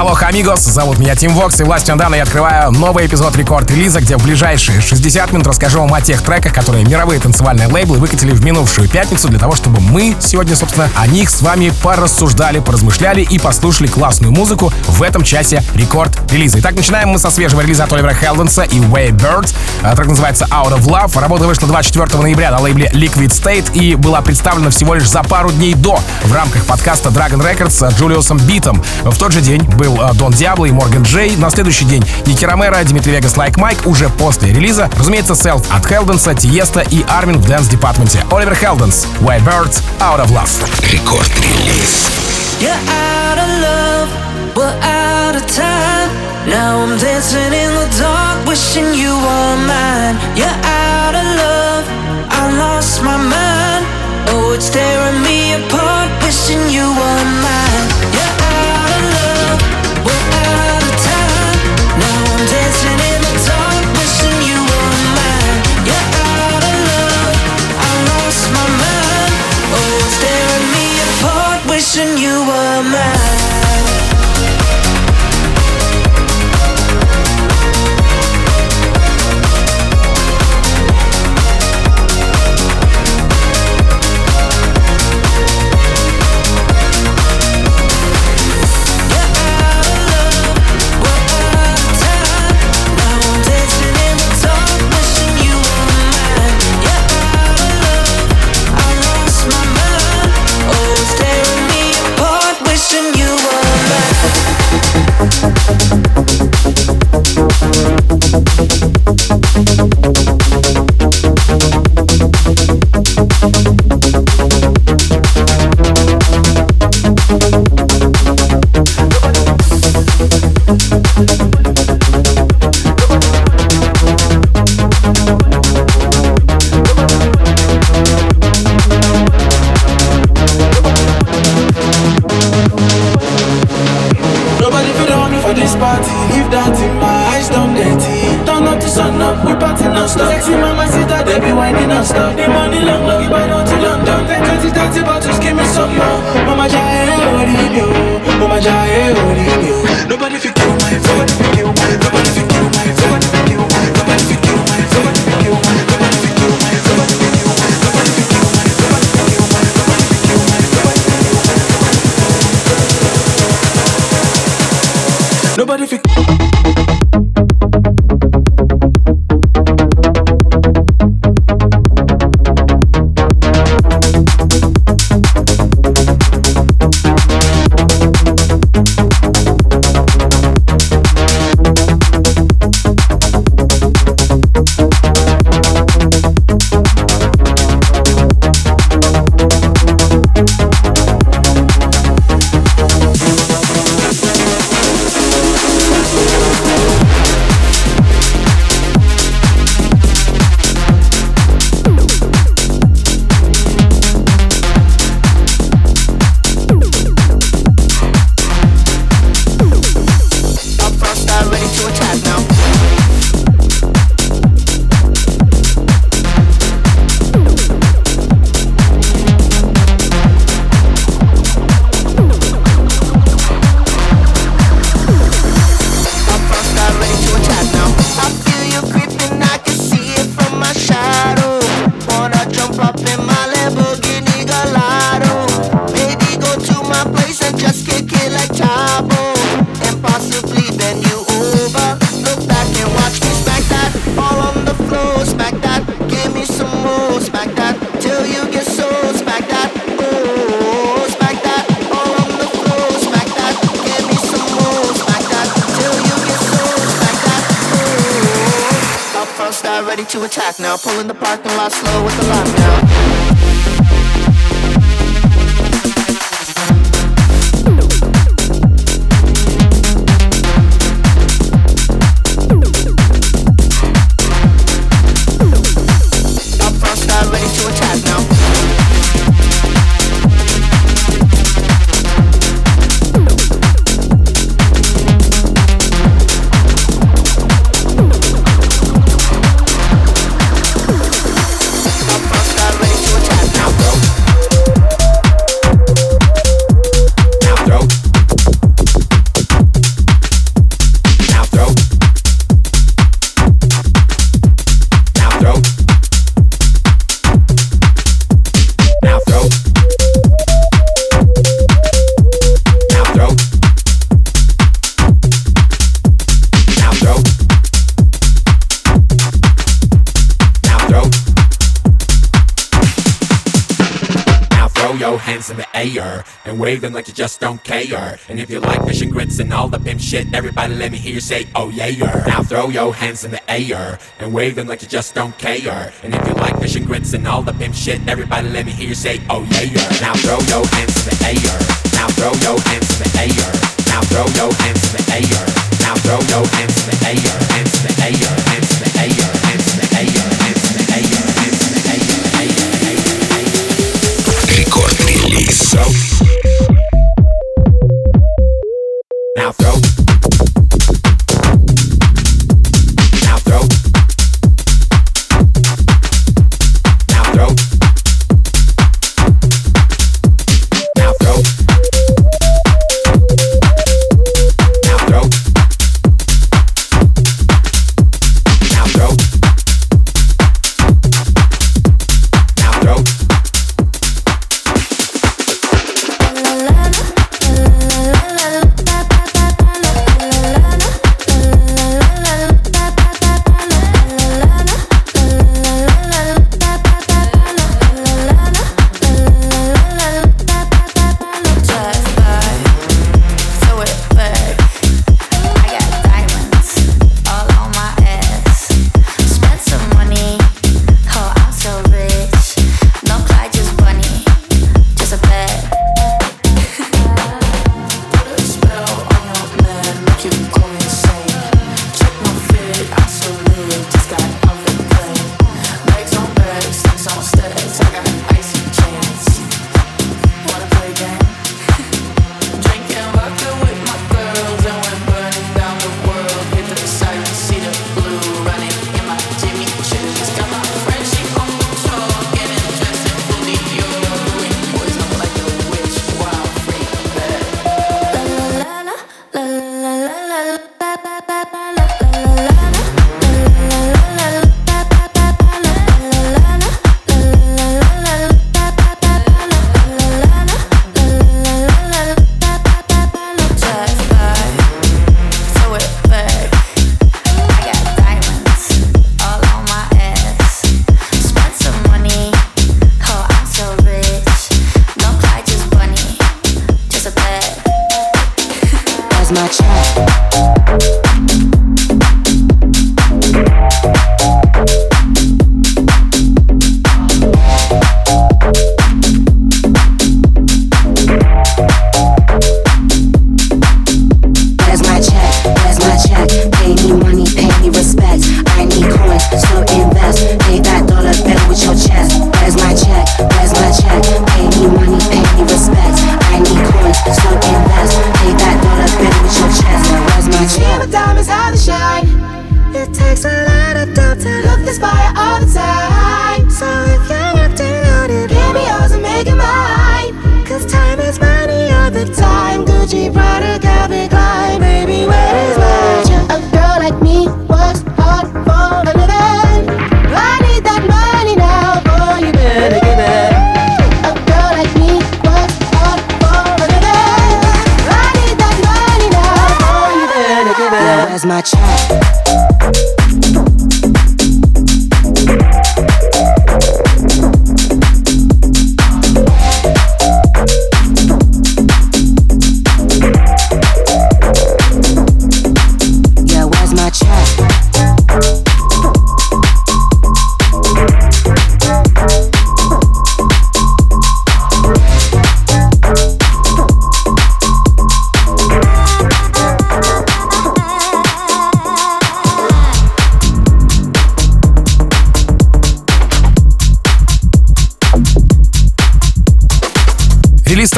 Алло, амигос, зовут меня Тим Вокс и властью Дана я открываю новый эпизод рекорд-релиза, где в ближайшие 60 минут расскажу вам о тех треках, которые мировые танцевальные лейблы выкатили в минувшую пятницу для того, чтобы мы сегодня, собственно, о них с вами порассуждали, поразмышляли и послушали классную музыку в этом часе рекорд-релиза. Итак, начинаем мы со свежего релиза от Оливера Хелденса и Way Bird. А, трек называется Out of Love. Работа вышла 24 ноября на лейбле Liquid State и была представлена всего лишь за пару дней до в рамках подкаста Dragon Records с Джулиусом Битом. В тот же день был был Don Diablo и Морган Джей. На следующий день Nicky Romero, Dimitri Vegas, Like Mike уже после релиза. Разумеется, Селф от Хелденса, Тиеста и Армин в Dance Департменте. Оливер Хелденс, White Birds, Out of Love. Record Release. You're out of love, we're out of time. Now I'm dancing in the dark, wishing you were mine. You're out of love, I lost my mind. Oh, it's tearing And you. Hands in the air and wave them like you just don't care. And if you like fish and grits and all the pimp shit, everybody let me hear you say, oh yeah. Now throw your hands in the air and wave them like you just don't care. And if you like fish and grits and all the pimp shit, everybody let me hear you say, oh yeah. Now throw your hands in the air. Now throw your hands in the air. Now throw your hands in the air. Now throw your hands in the air. Hands in the air. Hands in the air. Hands in the air. Hands in the air. Рекорд релиз. Now throw.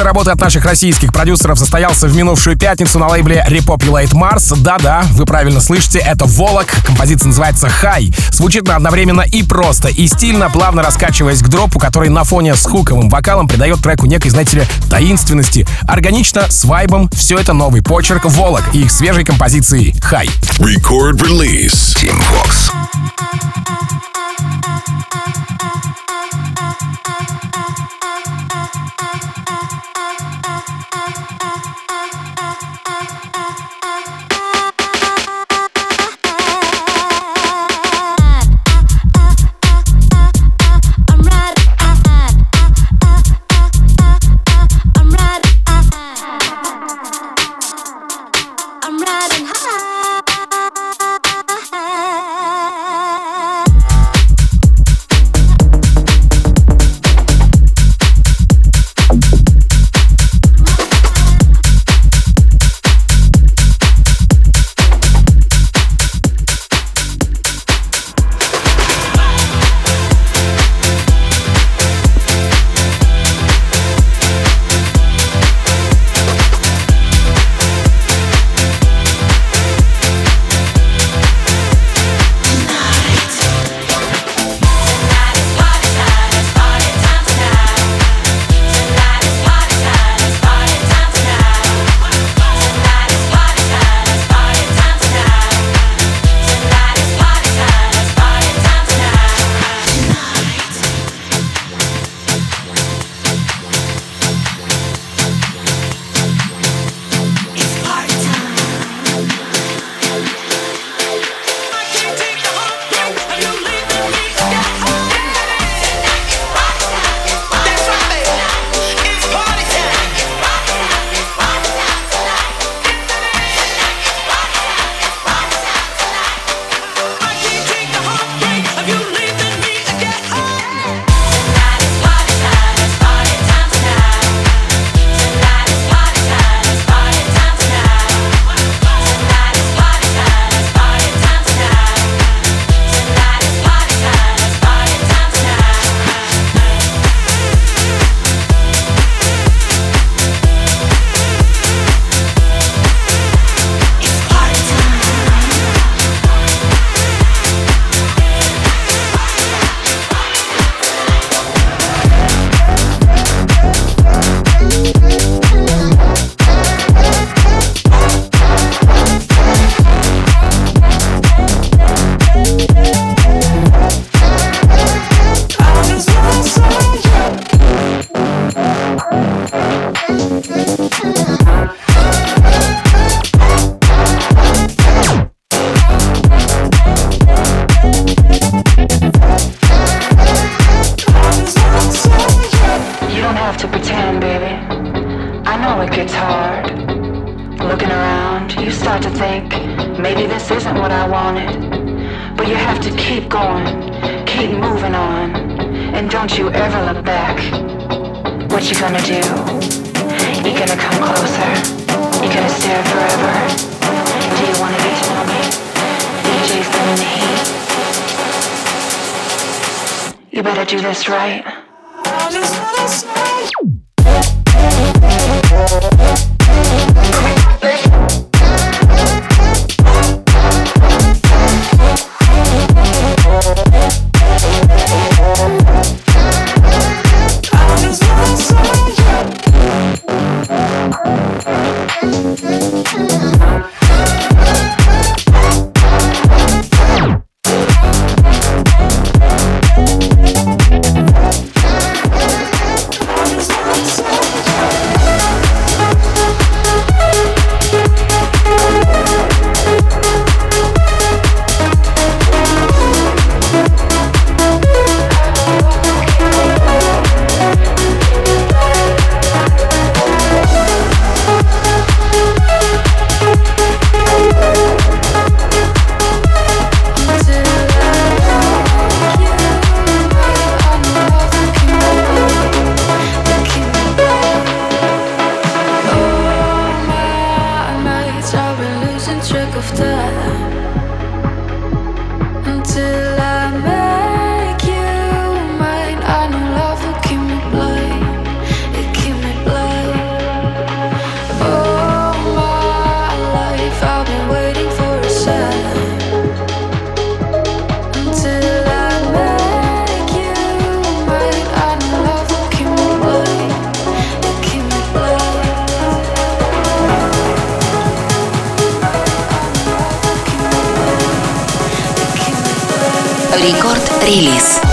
Релиз работы от наших российских продюсеров состоялся в минувшую пятницу на лейбле Repopulate Mars. Да-да, вы правильно слышите, это Волок. Композиция называется Хай. Звучит она одновременно и просто, и стильно, плавно раскачиваясь к дропу, который на фоне с хуковым вокалом придает треку некой, знаете ли, таинственности. Органично, с вайбом, все это новый почерк Волок и их свежей композиции Хай. Record release. Team Vox. Know it gets hard. Looking around, you start to think maybe this isn't what I wanted. But you have to keep going, keep moving on, and don't you ever look back. What you gonna do? You gonna come closer? You gonna stare forever? Do you wanna get to know me? DJ's the heat. You better do this right. Рекорд-релиз. Keep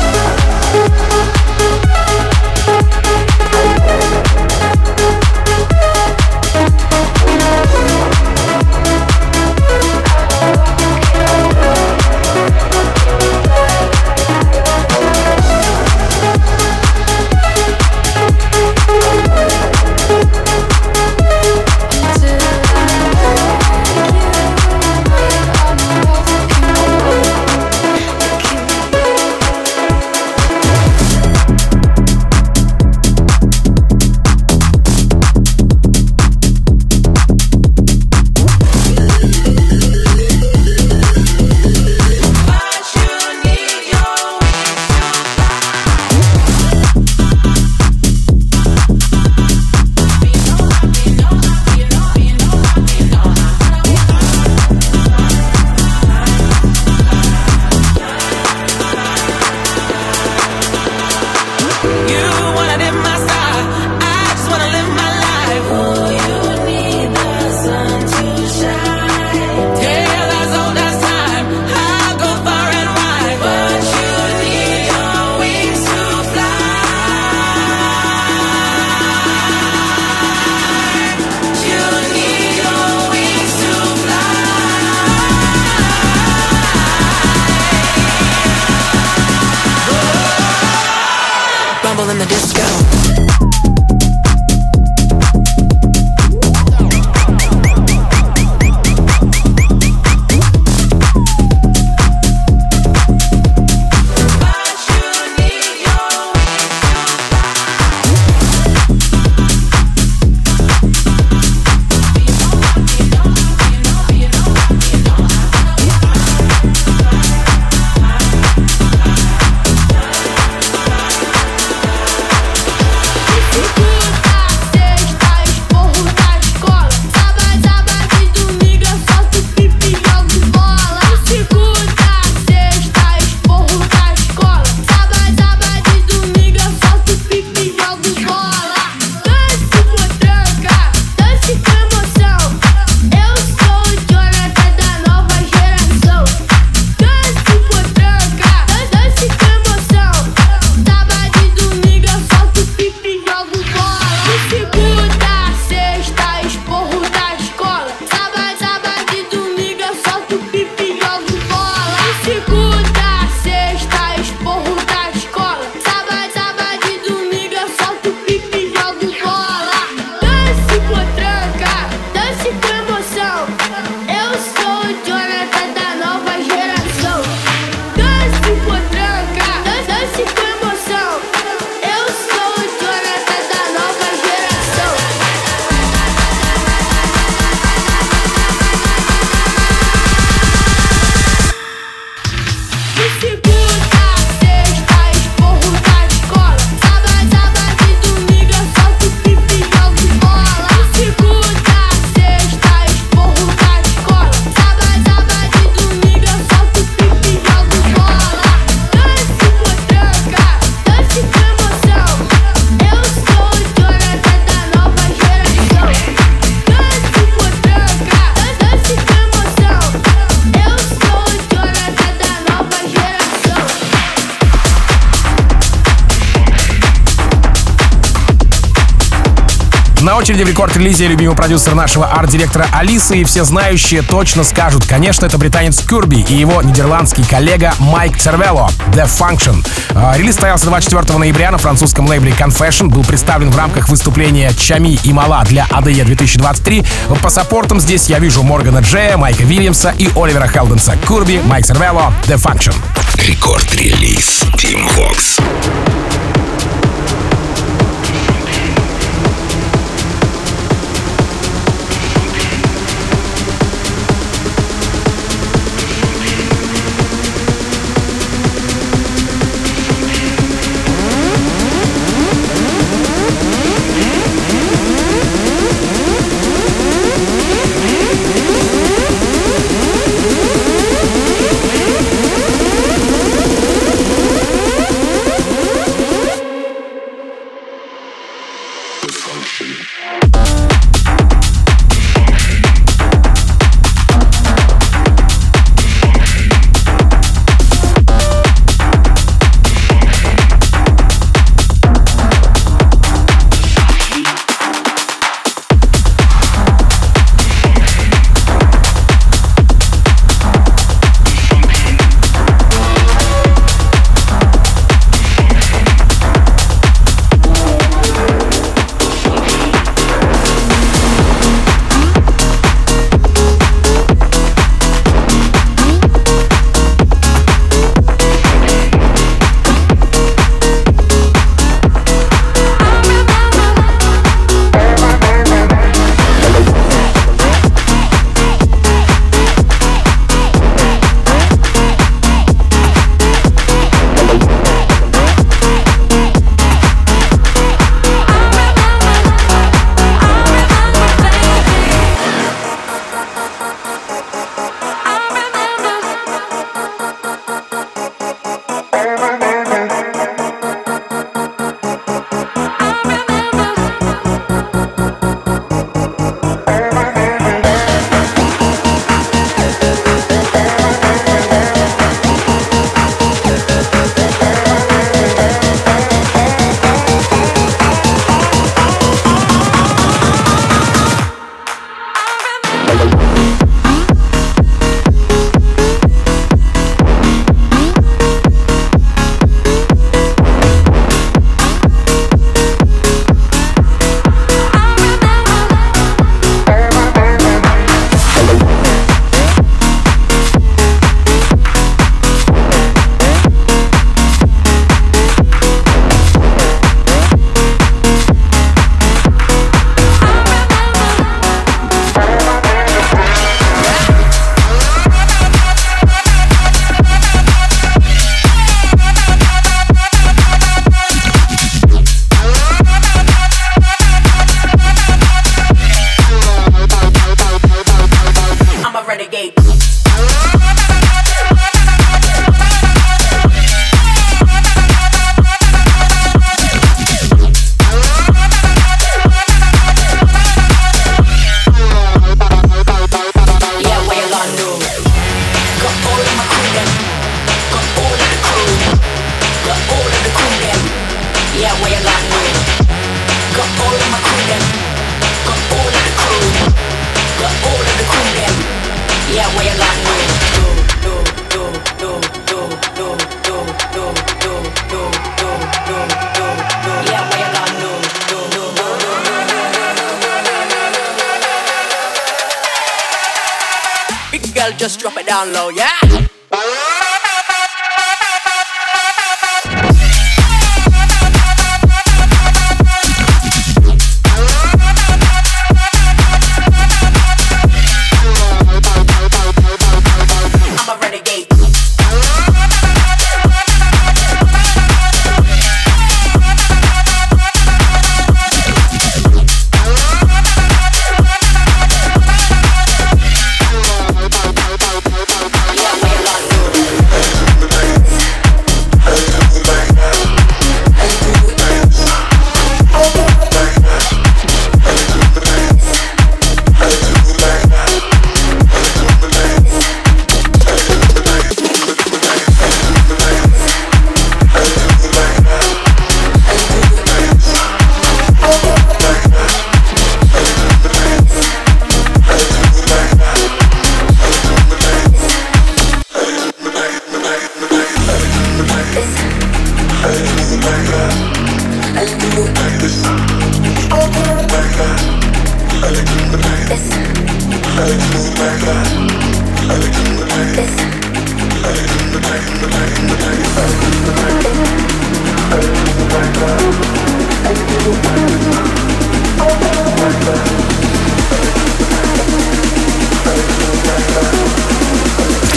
очереди в рекорд-релизе любимый продюсер нашего арт-директора Алисы, и все знающие точно скажут, конечно, это британец Кюрби и его нидерландский коллега Майк Цервело, The Function. А, релиз состоялся 24 ноября на французском лейбле Confession, был представлен в рамках выступления Чами и Мала для ADE 2023. По саппортам здесь я вижу Моргана Джея, Майка Вильямса и Оливера Хелденса. Курби, Майк Цервело, The Function. Рекорд-релиз Team Vox.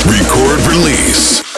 Record release.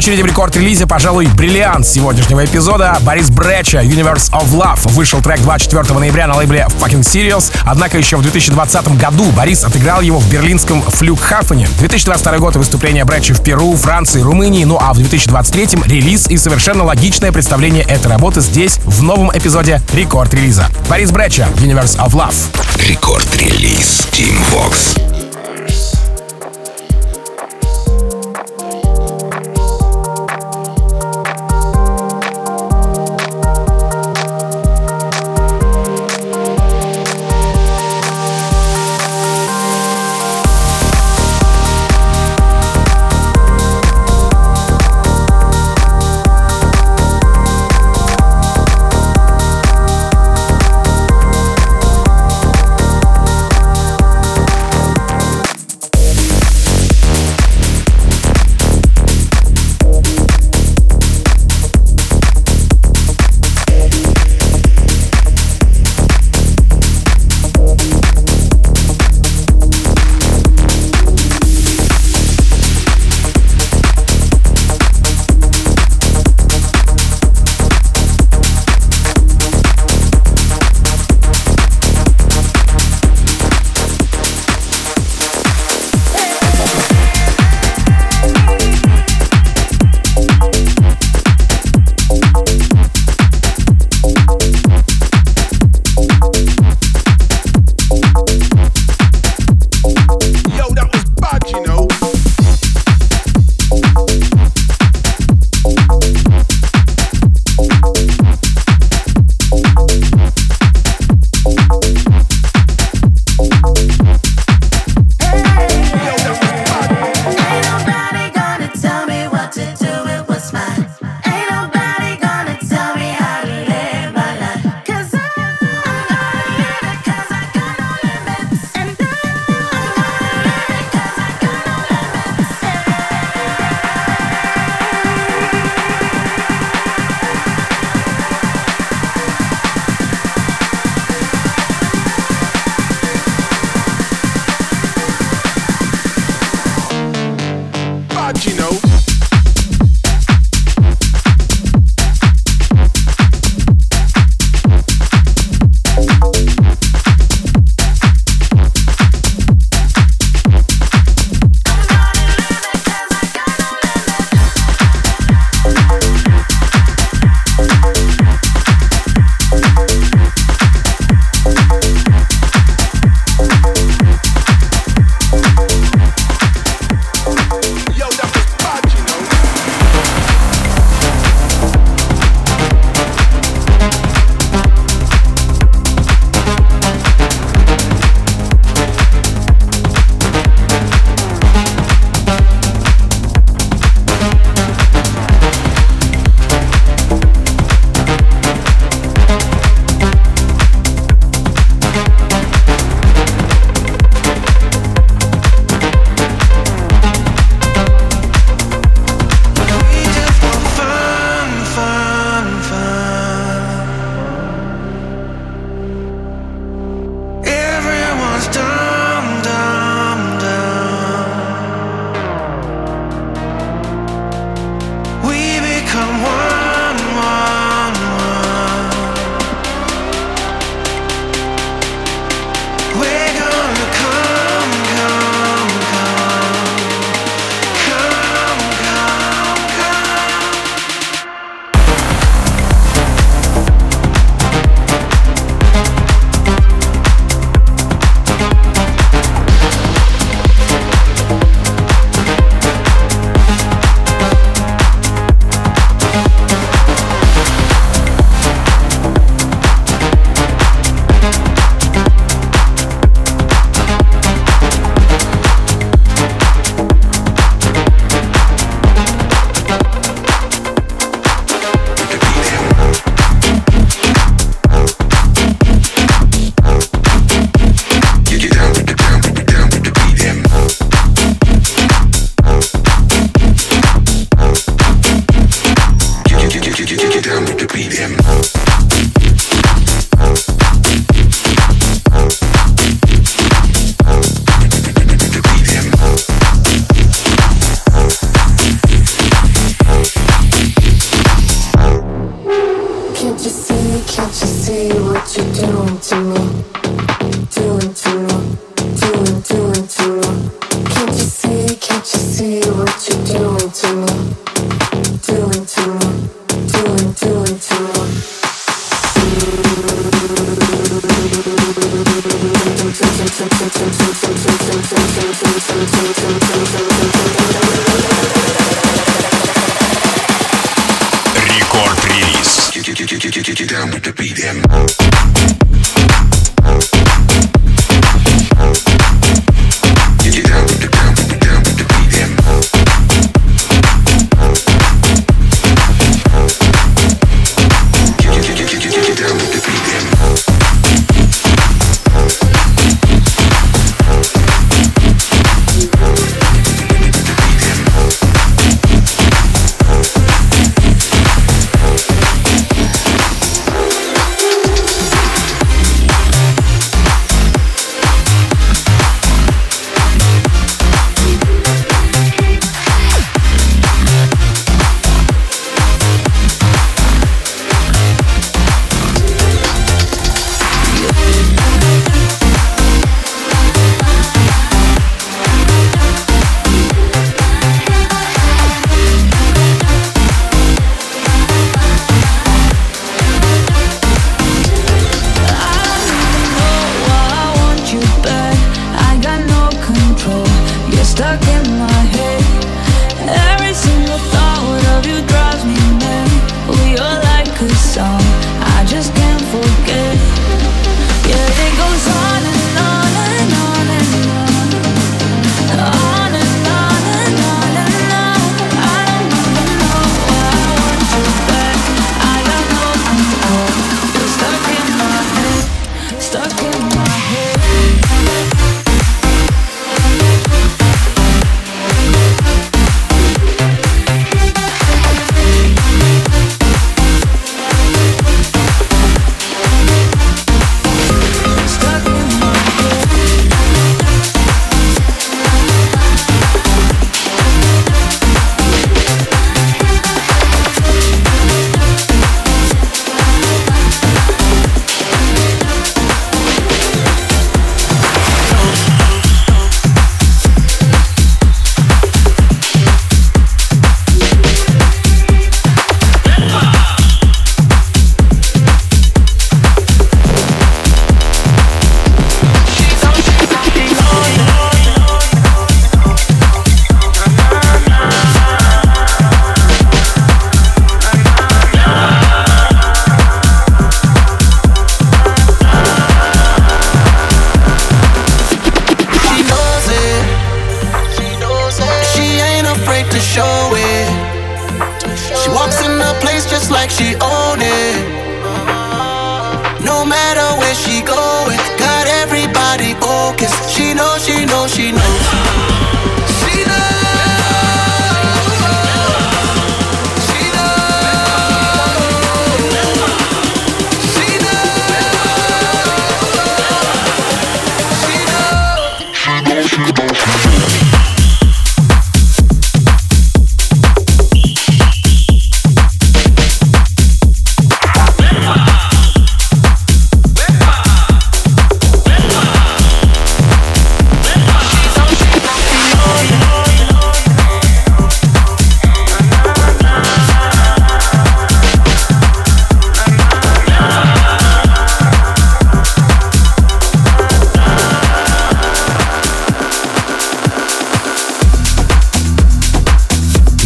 Очереди в рекорд-релизе, пожалуй, бриллиант сегодняшнего эпизода. Борис Бреча, Universe of Love. Вышел трек 24 ноября на лейбле Fucking Serious. Однако еще в 2020 году Борис отыграл его в берлинском Флюгхафене. 2022 год выступление Бреча в Перу, Франции, Румынии. Ну а в 2023 релиз и совершенно логичное представление этой работы здесь, в новом эпизоде рекорд-релиза. Борис Бреча, Universe of Love. Рекорд-релиз Team Vox. Рекорд-релиз.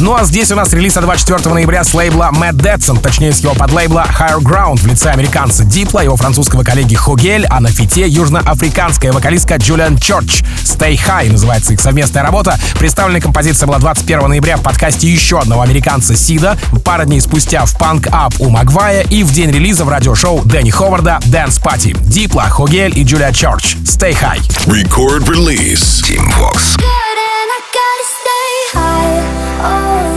Ну а здесь у нас релиз от 24 ноября с лейбла Mad Детсон, точнее с его подлейбла Higher Ground в лице американца Дипла, его французского коллеги Хугель, а на фите южноафриканская вокалистка Джулиан Чорч. Stay High называется их совместная работа. Представленная композиция была 21 ноября в подкасте еще одного американца Сида, пара дней спустя в Punk Up у Магвая и в день релиза в радиошоу Дэнни Ховарда Dance Party. Дипла, Хугель и Джулия Чорч. Stay High. Record release. Team Vox. Good and I gotta stay Oh.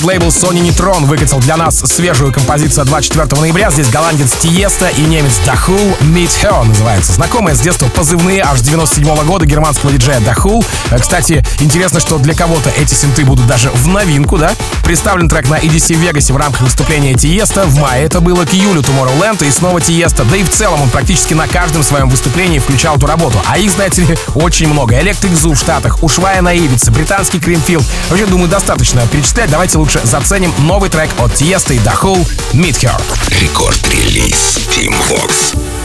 Под лейбл Sony Neutron выкатил для нас свежую композицию 24 ноября. Здесь голландец Тиеста и немец Дахул Meet Her называется. Знакомые с детства позывные аж 97 -го года германского диджея Дахул. Кстати, интересно, что для кого-то эти синты будут даже в новинку, да? Представлен трек на EDC в Вегасе в рамках выступления Тиеста. В мае это было к июлю Tomorrowland и снова Тиеста. Да и в целом он практически на каждом своем выступлении включал эту работу. А их, знаете ли, очень много. Электрик Зу в Штатах, Ушвая на Ибице, британский Кримфилд. Вообще, думаю, достаточно перечислять. Давайте лучше заценим новый трек от Тиеста и Дахул Meet Her. Рекорд-релиз Team Vox.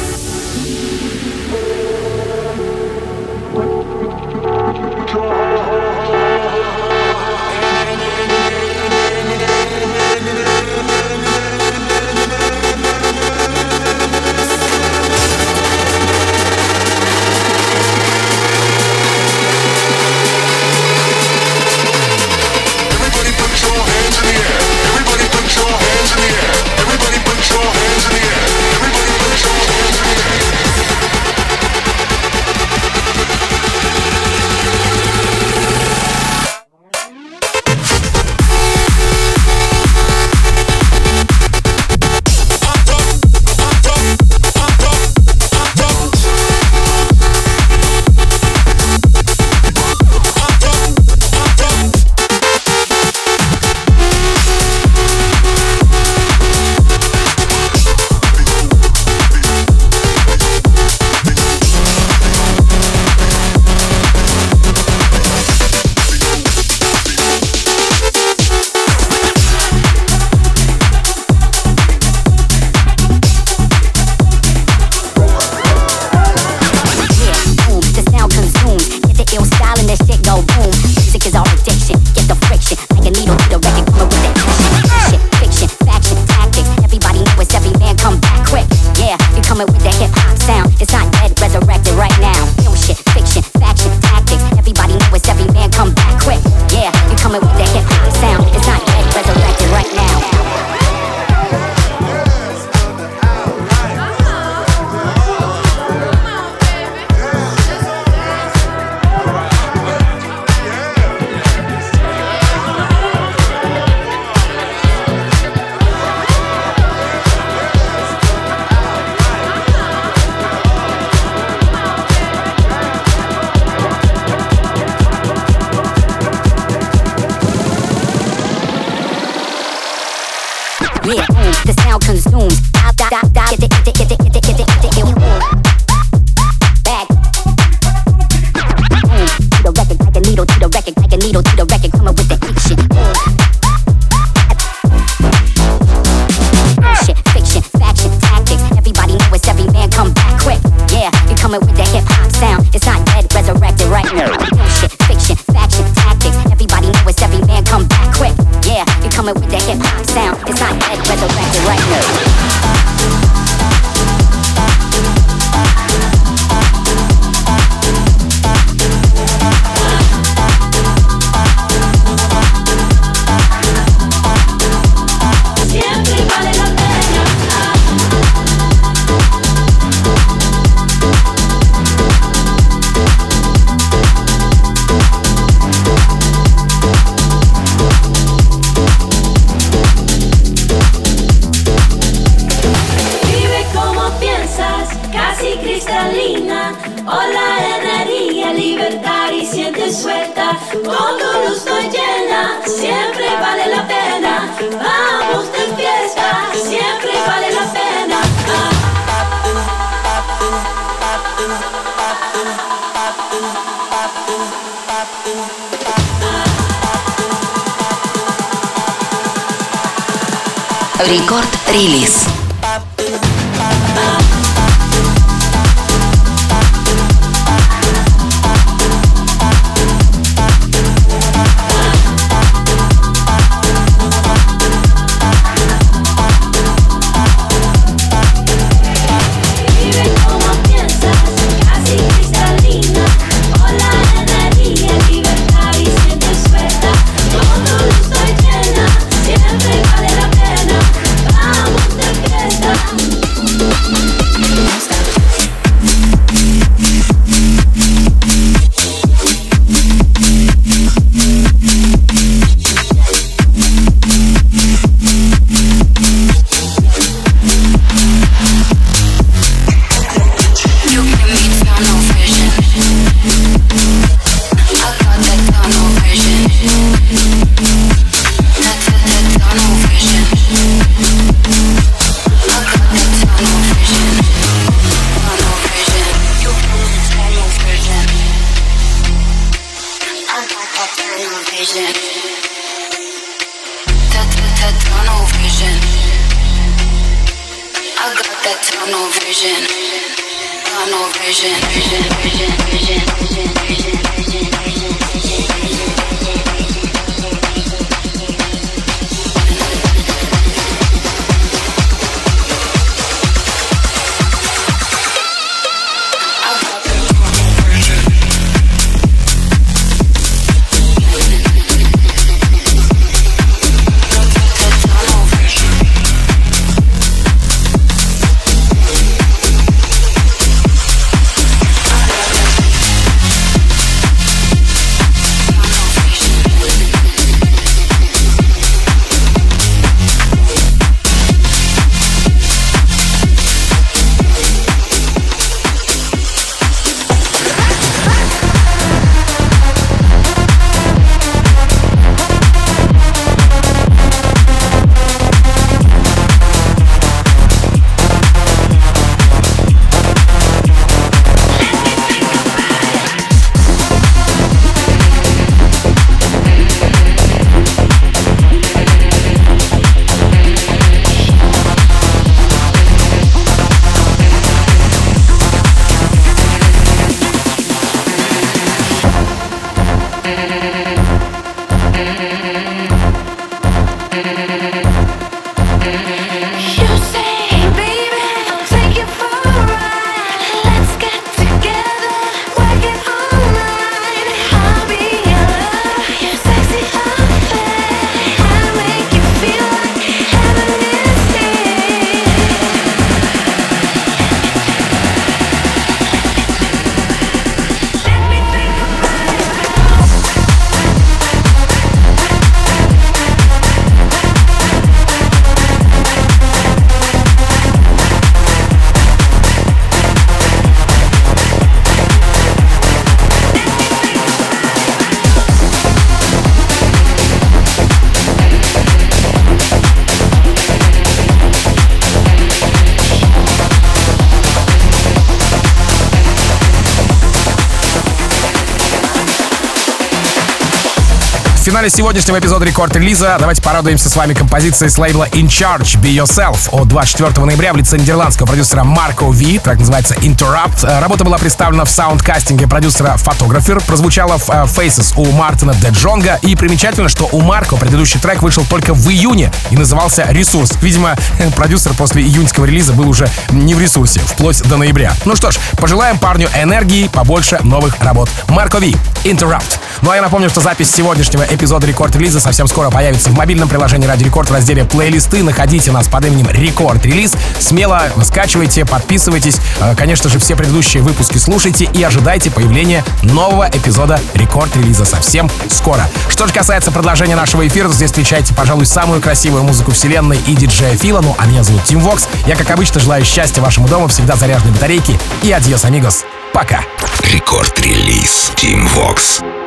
Рекорд-релиз. Финале сегодняшнего эпизода рекорд-релиза давайте порадуемся с вами композицией с лейбла In Charge Be Yourself от 24 ноября в лице нидерландского продюсера Марко Ви, трек называется Interrupt. Э, работа была представлена в саундкастинге продюсера Photographer, прозвучала в uh, Faces у Мартина Де Джонга, и примечательно, что у Марко предыдущий трек вышел только в июне и назывался «Ресурс». Видимо, продюсер после июньского релиза был уже не в ресурсе, вплоть до ноября. Ну что ж, пожелаем парню энергии, побольше новых работ. Марко Ви, Interrupt. Ну а я напомню, что запись сегодняшнего эпизода рекорд-релиза совсем скоро появится в мобильном приложении Ради Рекорд в разделе плейлисты. Находите нас под именем Record Release. Смело скачивайте, подписывайтесь. Э, конечно же, все предыдущие выпуски слушайте и ожидайте появления нового эпизода Рекорд Релиза совсем скоро. Что же касается продолжения нашего эфира, здесь встречайте, пожалуй, самую красивую музыку вселенной и диджея Фила. Ну, а меня зовут Тим Вокс. Я, как обычно, желаю счастья вашему дому, всегда заряженной батарейки. И adiós, amigos. Пока. Рекорд-релиз Team Vox.